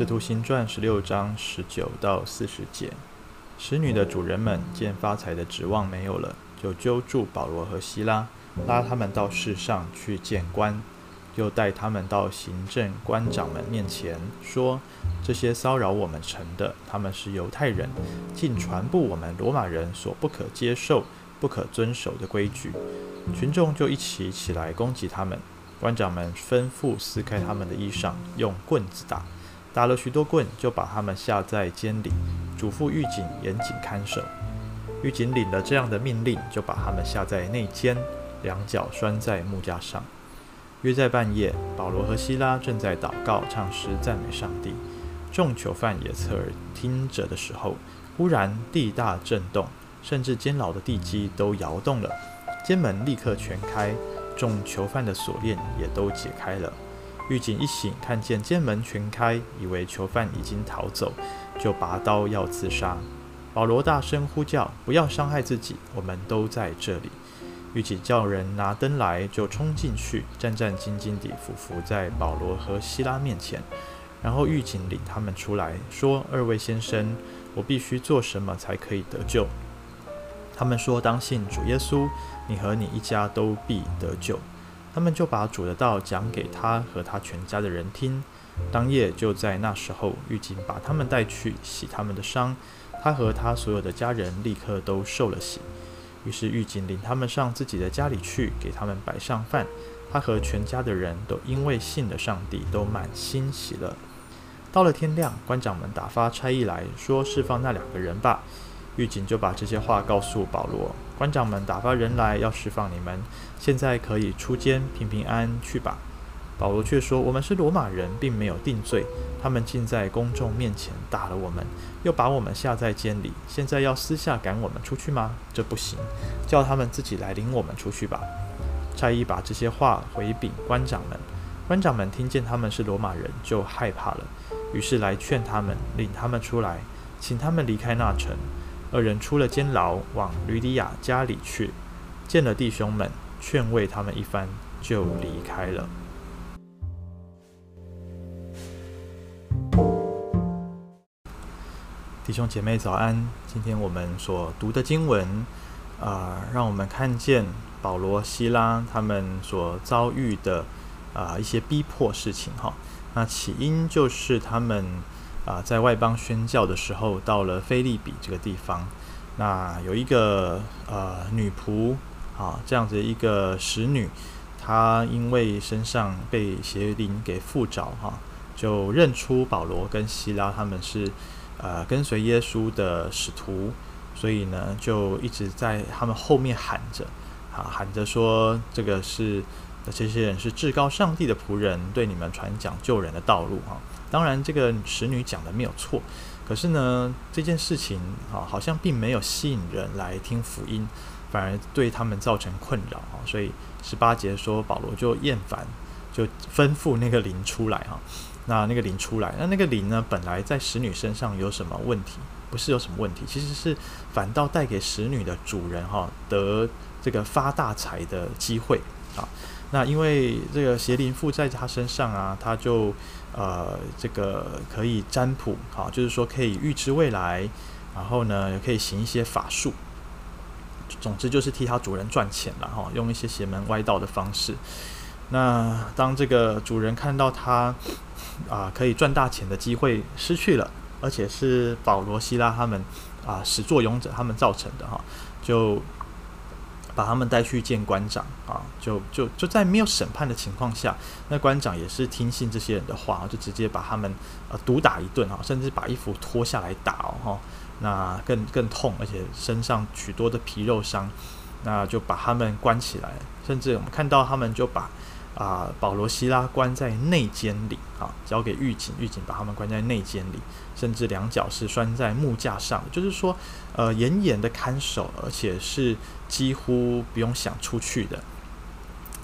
使徒行传十六章十九到四十节，使女的主人们见发财的指望没有了，就揪住保罗和西拉，拉他们到市上去见官，又带他们到行政官长们面前，说：这些骚扰我们城的，他们是犹太人，竟传布我们罗马人所不可接受、不可遵守的规矩。群众就一起起来攻击他们，官长们吩咐撕开他们的衣裳，用棍子打。打了许多棍，就把他们下在监里，嘱咐狱警严谨看守。狱警领了这样的命令，就把他们下在内监，两脚拴在木架上。约在半夜，保罗和希拉正在祷告、唱诗、赞美上帝，众囚犯也侧耳听着的时候，忽然地大震动，甚至监牢的地基都摇动了，监门立刻全开，众囚犯的锁链也都解开了。狱警一醒，看见监门全开，以为囚犯已经逃走，就拔刀要自杀。保罗大声呼叫：“不要伤害自己，我们都在这里。”狱警叫人拿灯来，就冲进去，战战兢兢地俯伏在保罗和希拉面前。然后狱警领他们出来，说：“二位先生，我必须做什么才可以得救？”他们说：“当信主耶稣，你和你一家都必得救。”他们就把主的道讲给他和他全家的人听。当夜就在那时候，狱警把他们带去洗他们的伤。他和他所有的家人立刻都受了洗。于是狱警领他们上自己的家里去，给他们摆上饭。他和全家的人都因为信了上帝，都满心喜乐。到了天亮，官长们打发差役来说：“释放那两个人吧。”狱警就把这些话告诉保罗。官长们打发人来要释放你们，现在可以出监，平平安安去吧。保罗却说：“我们是罗马人，并没有定罪。他们竟在公众面前打了我们，又把我们下在监里。现在要私下赶我们出去吗？这不行，叫他们自己来领我们出去吧。”差役把这些话回禀官长们。官长们听见他们是罗马人，就害怕了，于是来劝他们，领他们出来，请他们离开那城。二人出了监牢，往吕底亚家里去，见了弟兄们，劝慰他们一番，就离开了。弟兄姐妹早安！今天我们所读的经文，啊、呃，让我们看见保罗、西拉他们所遭遇的啊、一些逼迫事情。哈，那起因就是他们。啊，在外邦宣教的时候，到了腓立比这个地方，那有一个呃女仆啊，这样子一个使女，她因为身上被邪灵给附着哈、就认出保罗跟西拉他们是呃跟随耶稣的使徒，所以呢，就一直在他们后面喊着啊，喊着说这个是那这些人是至高上帝的仆人，对你们传讲救人的道路哈。啊当然，这个使女讲的没有错，可是呢，这件事情啊，好像并没有吸引人来听福音，反而对他们造成困扰啊。所以十八节说，保罗就厌烦，就吩咐那个灵出来哈。那那个灵出来，那那个灵呢，本来在使女身上有什么问题？不是有什么问题，其实是反倒带给使女的主人哈得这个发大财的机会啊。那因为这个邪灵附在他身上啊，他就。呃，这个可以占卜，好，就是说可以预知未来，然后呢，也可以行一些法术，总之就是替他主人赚钱了哈，用一些邪门歪道的方式。那当这个主人看到他啊、可以赚大钱的机会失去了，而且是保罗、希拉他们啊、始作俑者他们造成的哈，就。把他们带去见官长啊，就就就在没有审判的情况下，那官长也是听信这些人的话，就直接把他们呃毒打一顿啊，甚至把衣服脱下来打哦，哈，那更更痛，而且身上许多的皮肉伤，那就把他们关起来，甚至我们看到他们就把啊保罗、西拉关在内监里。啊，交给狱警，狱警把他们关在内监里，甚至两脚是拴在木架上，就是说呃严严的看守，而且是。几乎不用想出去的，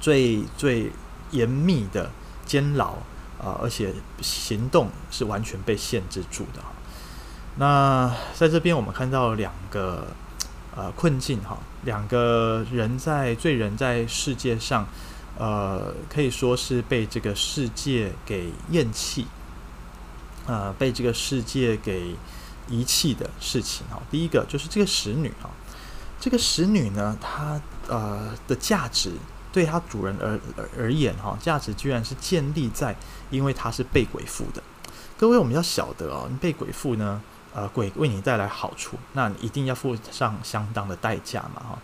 最最严密的监牢啊，而且行动是完全被限制住的。那在这边我们看到两个呃困境哈，两个人在罪人在世界上，呃可以说是被这个世界给厌弃呃被这个世界给遗弃的事情哈。第一个就是这个使女哈，这个使女呢，她呃的价值对她主人而而言哈，价值居然是建立在因为她是被鬼附的。各位，我们要晓得哦，被鬼附呢，呃，鬼为你带来好处，那你一定要付上相当的代价嘛哈。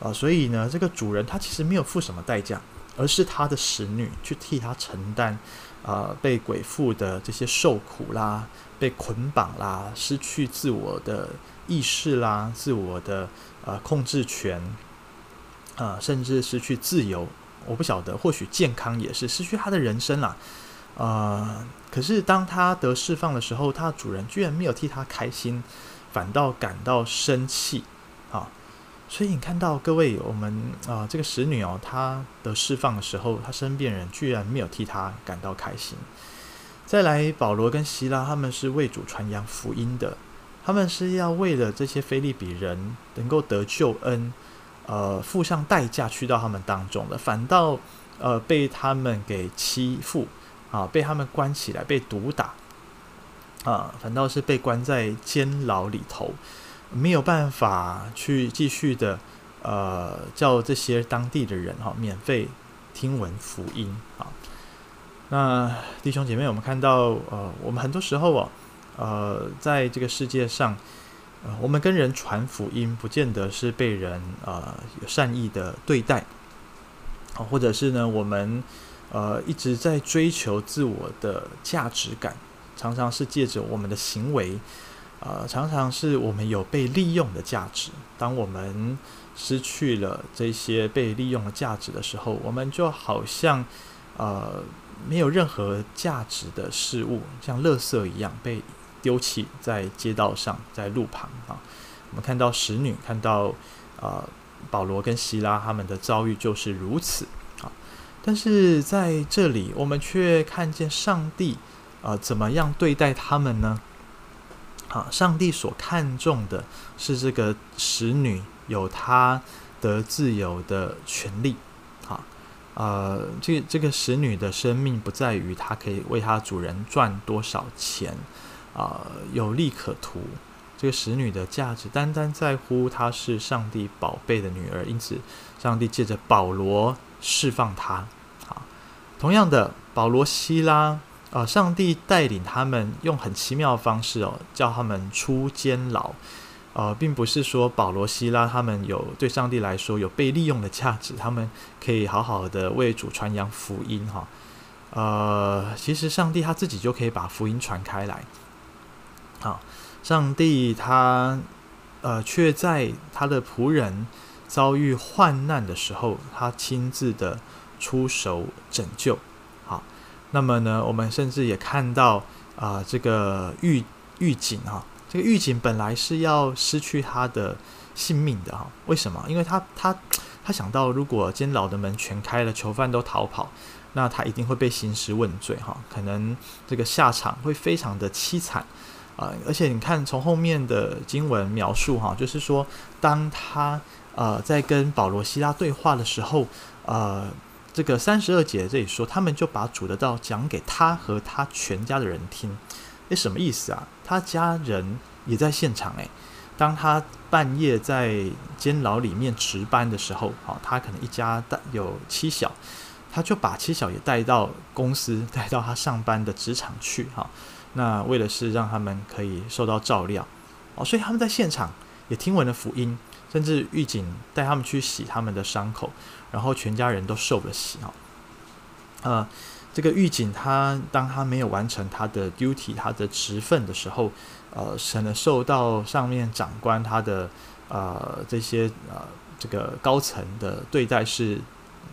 呃，所以呢，这个主人他其实没有付什么代价，而是他的使女去替他承担，呃，被鬼附的这些受苦啦，被捆绑啦，失去自我的意识啦，自我的呃控制权，啊、呃，甚至失去自由。我不晓得，或许健康也是失去他的人生啦。呃，可是当他得释放的时候，他的主人居然没有替他开心，反倒感到生气啊。所以你看到各位，我们啊、这个使女哦，她的释放的时候，她身边人居然没有替她感到开心。再来，保罗跟希拉他们是为主传扬福音的，他们是要为了这些腓利比人能够得救恩，呃，付上代价去到他们当中的，反倒呃被他们给欺负啊，被他们关起来，被毒打啊，反倒是被关在监牢里头。没有办法去继续的，呃，叫这些当地的人哈、免费听闻福音啊。那弟兄姐妹，我们看到，呃，我们很多时候哦，呃，在这个世界上，呃，我们跟人传福音，不见得是被人呃有善意的对待，啊，或者是呢，我们呃一直在追求自我的价值感，常常是借着我们的行为。呃，常常是我们有被利用的价值。当我们失去了这些被利用的价值的时候，我们就好像呃没有任何价值的事物，像垃圾一样被丢弃在街道上，在路旁啊。我们看到使女，看到呃保罗跟希拉他们的遭遇就是如此啊。但是在这里，我们却看见上帝啊，呃，怎么样对待他们呢？啊，上帝所看重的是这个使女有她得自由的权利。啊，呃，这这个使女的生命不在于她可以为她主人赚多少钱，啊，有利可图。这个使女的价值单单在乎她是上帝宝贝的女儿，因此上帝借着保罗释放她。啊，同样的，保罗、希拉。啊！上帝带领他们用很奇妙的方式哦，叫他们出监牢。呃，并不是说保罗、希拉他们有对上帝来说有被利用的价值，他们可以好好的为主传扬福音哈。呃，其实上帝他自己就可以把福音传开来。好，上帝他呃却在他的仆人遭遇患难的时候，他亲自的出手拯救。那么呢，我们甚至也看到啊、这个狱狱警哈，这个狱警本来是要失去他的性命的哈。为什么？因为他他他想到，如果监牢的门全开了，囚犯都逃跑，那他一定会被兴师问罪哈，可能这个下场会非常的凄惨啊、而且你看，从后面的经文描述哈，就是说，当他呃在跟保罗、希拉对话的时候，呃。这个三十二节这里说，他们就把主的道讲给他和他全家的人听。诶，什么意思啊？他家人也在现场诶。当他半夜在监牢里面值班的时候，好，他可能一家带有妻小，他就把妻小也带到公司，带到他上班的职场去，哈。那为的是让他们可以受到照料，哦，所以他们在现场也听闻了福音。甚至狱警带他们去洗他们的伤口，然后全家人都受了洗啊。呃，这个狱警他当他没有完成他的 duty，他的职分的时候，呃，可能受到上面长官他的呃这些呃这个高层的对待是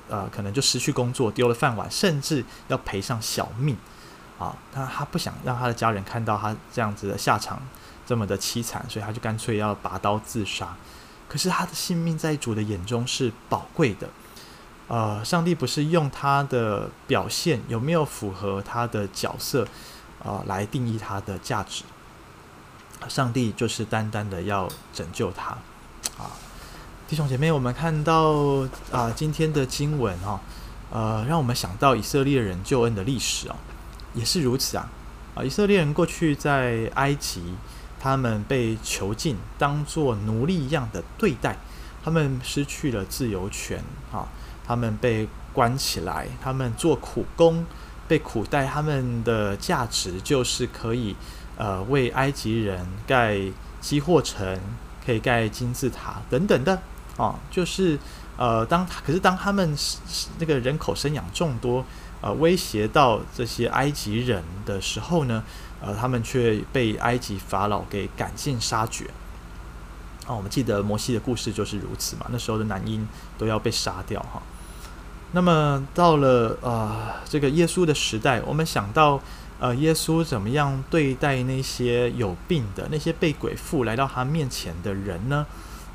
呃可能就失去工作，丢了饭碗，甚至要赔上小命啊。他他不想让他的家人看到他这样子的下场这么的凄惨，所以他就干脆要拔刀自杀。可是他的性命在主的眼中是宝贵的，呃，上帝不是用他的表现有没有符合他的角色，呃，来定义他的价值。上帝就是单单的要拯救他，啊，弟兄姐妹，我们看到啊，今天的经文哈，呃，让我们想到以色列人救恩的历史哦，也是如此啊。啊，以色列人过去在埃及，他们被囚禁，当作奴隶一样的对待，他们失去了自由权啊，他们被关起来，他们做苦工，被苦待，他们的价值就是可以呃为埃及人盖积货城，可以盖金字塔等等的啊，就是呃当可是当他们那个人口生养众多。呃，威胁到这些埃及人的时候呢，呃，他们却被埃及法老给赶尽杀绝。啊，我们记得摩西的故事就是如此嘛，那时候的男婴都要被杀掉哈。那么到了呃这个耶稣的时代，我们想到呃耶稣怎么样对待那些有病的、那些被鬼附来到他面前的人呢？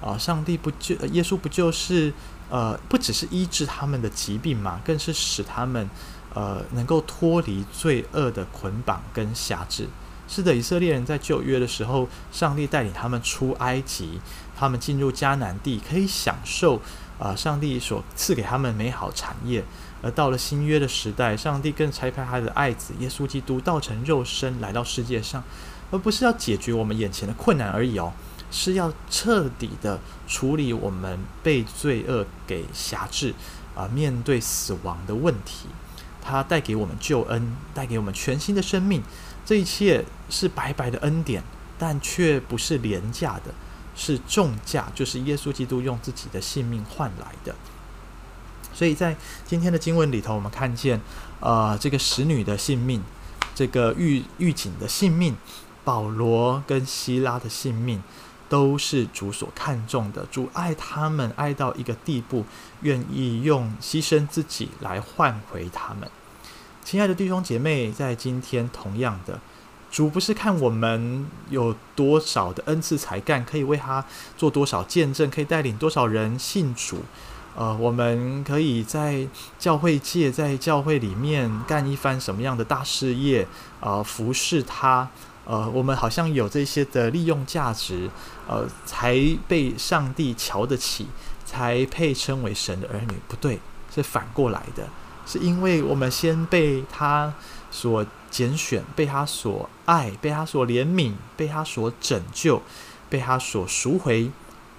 啊，上帝不就耶稣不就是呃不只是医治他们的疾病嘛，更是使他们。呃，能够脱离罪恶的捆绑跟辖制。是的，以色列人在旧约的时候，上帝带领他们出埃及，他们进入迦南地，可以享受啊、上帝所赐给他们美好产业。而到了新约的时代，上帝更差派他的爱子耶稣基督道成肉身来到世界上，而不是要解决我们眼前的困难而已哦，是要彻底的处理我们被罪恶给辖制啊、面对死亡的问题。他带给我们救恩，带给我们全新的生命，这一切是白白的恩典，但却不是廉价的，是重价，就是耶稣基督用自己的性命换来的。所以在今天的经文里头，我们看见，呃，这个使女的性命，这个狱狱警的性命，保罗跟希拉的性命。都是主所看重的，主爱他们爱到一个地步，愿意用牺牲自己来换回他们。亲爱的弟兄姐妹，在今天同样的，主不是看我们有多少的恩赐才干，可以为他做多少见证，可以带领多少人信主。呃，我们可以在教会界，在教会里面干一番什么样的大事业，呃，服侍他。呃，我们好像有这些的利用价值，呃，才被上帝瞧得起，才配称为神的儿女。不对，是反过来的，是因为我们先被他所拣选，被他所爱，被他所怜悯，被他所拯救，被他所赎回。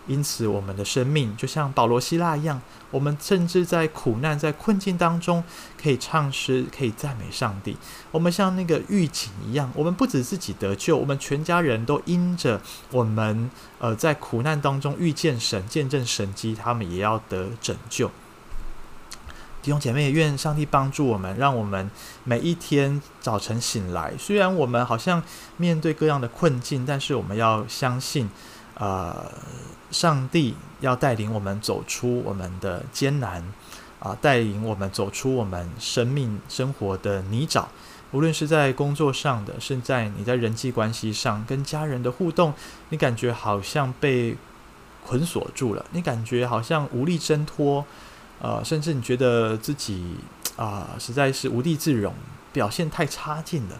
因此，我们的生命就像保罗、希腊一样，我们甚至在苦难、在困境当中，可以唱诗，可以赞美上帝。我们像那个狱警一样，我们不止自己得救，我们全家人都因着我们呃在苦难当中遇见神、见证神迹，他们也要得拯救。弟兄姐妹，也愿上帝帮助我们，让我们每一天早晨醒来，虽然我们好像面对各样的困境，但是我们要相信，呃。上帝要带领我们走出我们的艰难，啊，带领我们走出我们生命生活的泥沼。无论是在工作上的，是在你在人际关系上跟家人的互动，你感觉好像被捆锁住了，你感觉好像无力挣脱，呃，甚至你觉得自己啊，实在是无地自容，表现太差劲了，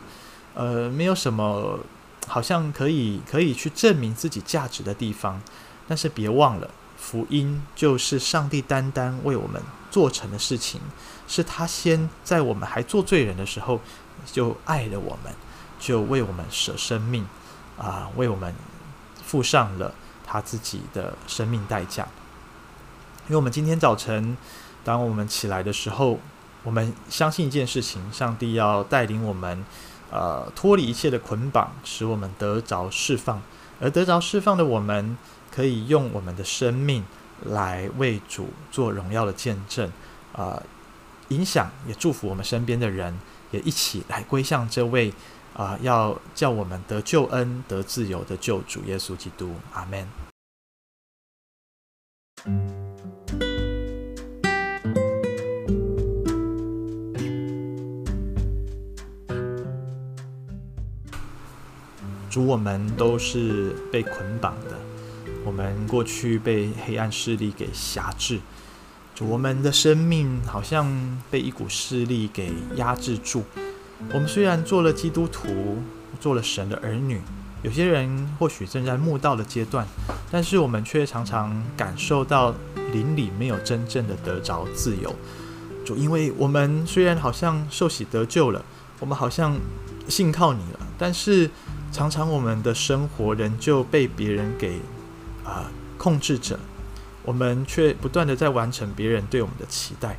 呃，没有什么好像可以可以去证明自己价值的地方。但是别忘了，福音就是上帝单单为我们做成的事情，是他先在我们还做罪人的时候就爱了我们，就为我们舍生命，啊，为我们付上了他自己的生命代价。因为我们今天早晨，当我们起来的时候，我们相信一件事情：上帝要带领我们，呃，脱离一切的捆绑，使我们得着释放，而得着释放的我们。可以用我们的生命来为主做荣耀的见证，啊、影响也祝福我们身边的人，也一起来归向这位啊、要叫我们得救恩、得自由的救主耶稣基督。阿门。主，我们都是被捆绑的。我们过去被黑暗势力给辖制，主，我们的生命好像被一股势力给压制住。我们虽然做了基督徒，做了神的儿女，有些人或许正在慕道的阶段，但是我们却常常感受到灵里没有真正的得着自由。主，因为我们虽然好像受洗得救了，我们好像信靠你了，但是常常我们的生活仍旧被别人给啊、呃、控制着，我们却不断地在完成别人对我们的期待，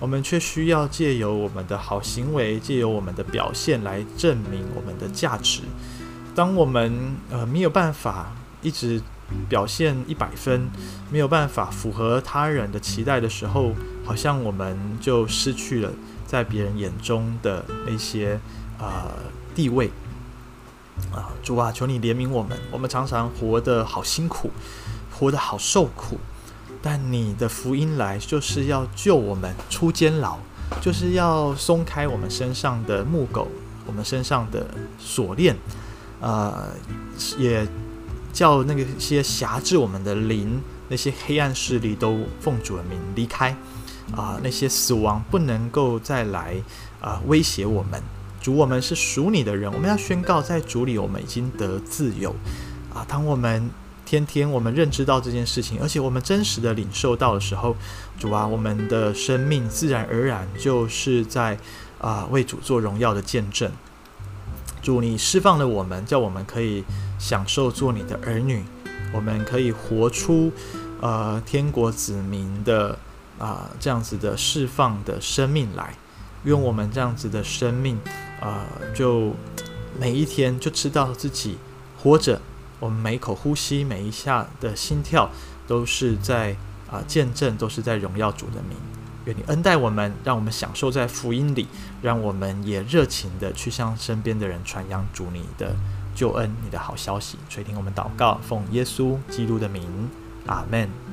我们却需要借由我们的好行为，借由我们的表现来证明我们的价值。当我们呃没有办法一直表现一百分，没有办法符合他人的期待的时候，好像我们就失去了在别人眼中的那些呃地位啊，主啊，求你怜悯我们。我们常常活得好辛苦，活得好受苦，但你的福音来就是要救我们出监牢，就是要松开我们身上的木狗，我们身上的锁链，呃，也。叫那个些辖制我们的灵，那些黑暗势力都奉主的名离开，啊、那些死亡不能够再来啊、威胁我们。主，我们是属你的人，我们要宣告，在主里我们已经得自由。啊、当我们天天我们认知到这件事情，而且我们真实的领受到的时候，主啊，我们的生命自然而然就是在啊、为主做荣耀的见证。主，你释放了我们，叫我们可以享受做你的儿女，我们可以活出呃天国子民的啊、这样子的释放的生命来。用我们这样子的生命，呃，就每一天就知道自己活着，我们每一口呼吸，每一下的心跳，都是在啊、见证，都是在荣耀主的名。愿你恩待我们，让我们享受在福音里，让我们也热情地去向身边的人传扬主你的救恩、你的好消息。垂听我们祷告，奉耶稣基督的名，阿门。